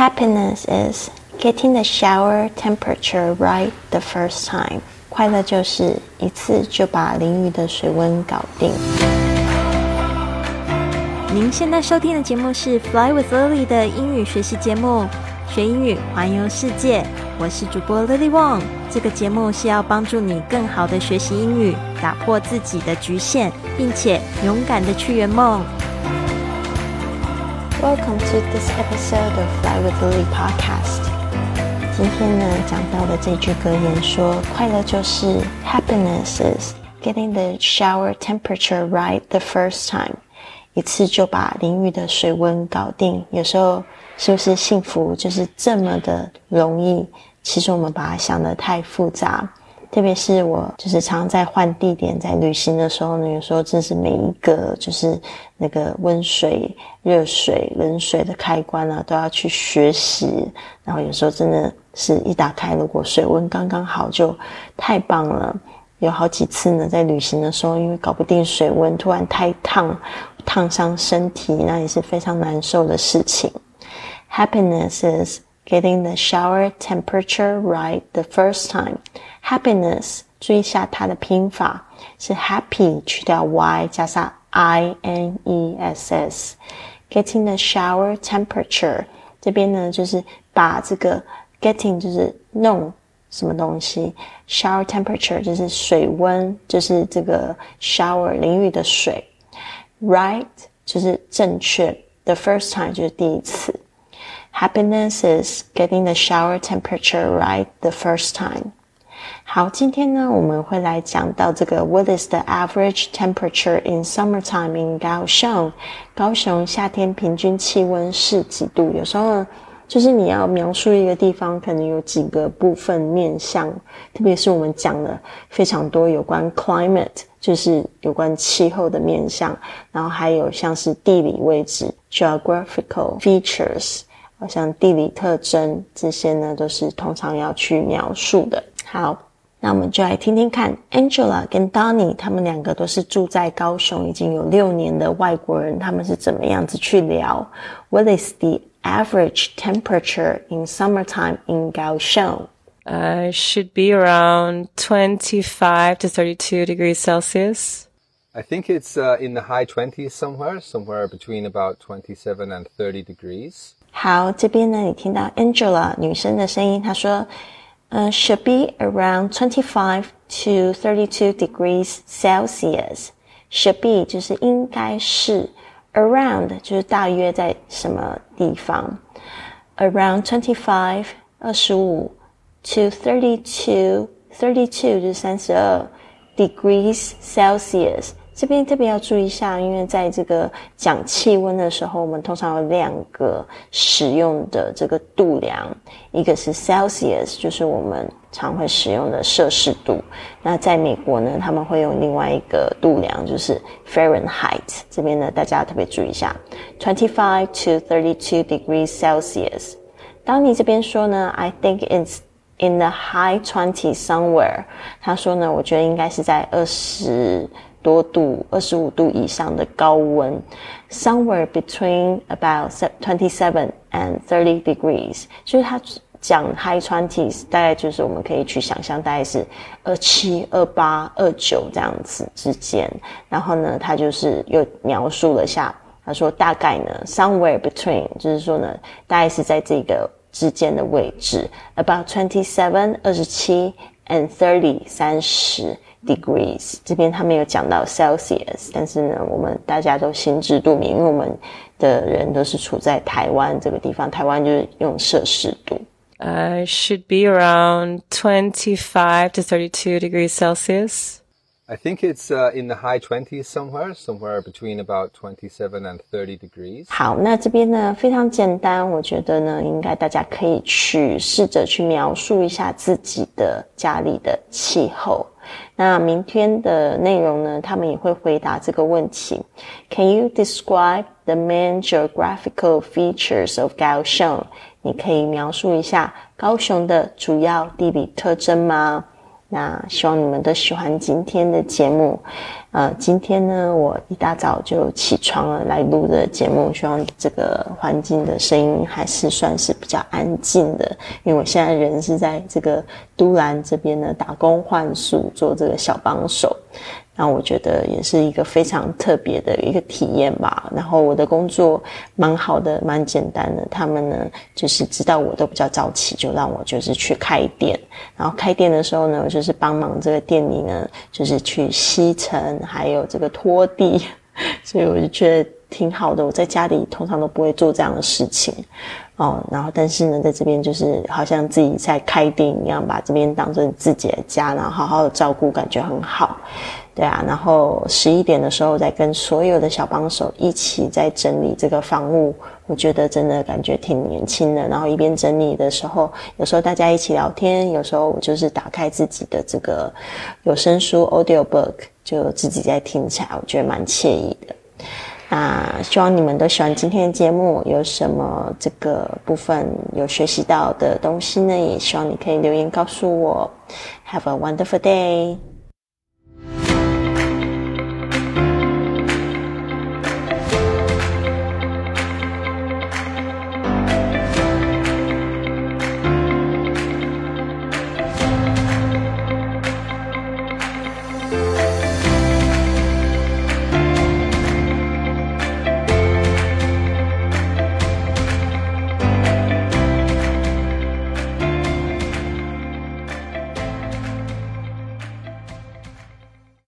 Happiness is getting the shower temperature right the first time。快乐就是一次就把淋浴的水温搞定。您现在收听的节目是 Fly with Lily 的英语学习节目，学英语环游世界。我是主播 Lily Wong。这个节目是要帮助你更好的学习英语，打破自己的局限，并且勇敢的去圆梦。 Welcome to this episode of Fly with Lily podcast。今天呢，讲到的这句格言说，快乐就是 happiness is getting the shower temperature right the first time。一次就把淋浴的水温搞定。有时候是不是幸福就是这么的容易？其实我们把它想的太复杂。 特别是我就是常在换地点，在旅行的时候呢，有时候真是每一个就是那个温水、热水、冷水的开关啊，都要去学习。然后有时候真的是一打开，如果水温刚刚好，就太棒了。有好几次呢，在旅行的时候，因为搞不定水温，突然太烫，烫伤身体，那也是非常难受的事情。Happiness is getting the shower temperature right the first time. Happiness，注意一下它的拼法是 happy 去掉 y 加上 i n e s s。Getting the shower temperature 这边呢，就是把这个 getting 就是弄什么东西，shower temperature 就是水温，就是这个 shower 淋浴的水，right 就是正确，the first time 就是第一次。Happiness is getting the shower temperature right the first time. 好，今天呢，我们会来讲到这个 What is the average temperature in summertime in 高雄？高雄夏天平均气温是几度？有时候就是你要描述一个地方，可能有几个部分面向，特别是我们讲了非常多有关 climate，就是有关气候的面向，然后还有像是地理位置 geographical features，好像地理特征这些呢，都是通常要去描述的。好。那我们就来听听看，Angela 跟 Donny 他们两个都是住在高雄已经有六年的外国人，他们是怎么样子去聊？What is the average temperature in summertime in Kaohsiung? Uh, should be around 25 to 32 degrees Celsius. I think it's uh, in the high 20s somewhere, somewhere between about 27 and 30 degrees. 好，这边呢，你听到 Angela 女生的声音，她说。 uh, should be around 25 to 32 degrees Celsius. Should be 就是应该是，around 就是大约在什么地方，around twenty five 二十五 to thirty two thirty two 就是三十二 degrees Celsius 这边特别要注意一下，因为在这个讲气温的时候，我们通常有两个使用的这个度量，一个是 Celsius，就是我们常会使用的摄氏度。那在美国呢，他们会用另外一个度量，就是 Fahrenheit。这边呢，大家特别注意一下，twenty five to thirty two degrees Celsius。当你这边说呢，I think it's in the high twenty somewhere。他说呢，我觉得应该是在二十。多度，二十五度以上的高温，somewhere between about twenty seven and thirty degrees，就是它讲 high twenties，大概就是我们可以去想象，大概是二七、二八、二九这样子之间。然后呢，他就是又描述了下，他说大概呢，somewhere between，就是说呢，大概是在这个之间的位置，about twenty seven，二十七，and thirty，三十。degrees 这边他没有讲到 Celsius，但是呢，我们大家都心知肚明，因为我们的人都是处在台湾这个地方，台湾就是用摄氏度。Uh, should be around 25 to 32 degrees Celsius. I think it's uh, in the high 20s somewhere, somewhere between about 27 and 30 degrees. 好，那这边呢非常简单，我觉得呢应该大家可以去试着去描述一下自己的家里的气候。 那明天的内容呢？他们也会回答这个问题。Can you describe the main geographical features of Kaohsiung？？你可以描述一下高雄的主要地理特征吗那希望你们都喜欢今天的节目。呃，今天呢，我一大早就起床了来录的节目，希望这个环境的声音还是算是比较安静的，因为我现在人是在这个都兰这边呢打工换宿，做这个小帮手。那我觉得也是一个非常特别的一个体验吧。然后我的工作蛮好的，蛮简单的。他们呢，就是知道我都比较早起，就让我就是去开店。然后开店的时候呢，我就是帮忙这个店里呢，就是去吸尘，还有这个拖地。所以我就觉得挺好的。我在家里通常都不会做这样的事情哦。然后但是呢，在这边就是好像自己在开店一样，把这边当成自己的家，然后好好的照顾，感觉很好。对啊，然后十一点的时候再跟所有的小帮手一起在整理这个房屋，我觉得真的感觉挺年轻的。然后一边整理的时候，有时候大家一起聊天，有时候我就是打开自己的这个有声书 audio book，就自己在听起来，我觉得蛮惬意的。那希望你们都喜欢今天的节目，有什么这个部分有学习到的东西呢？也希望你可以留言告诉我。Have a wonderful day.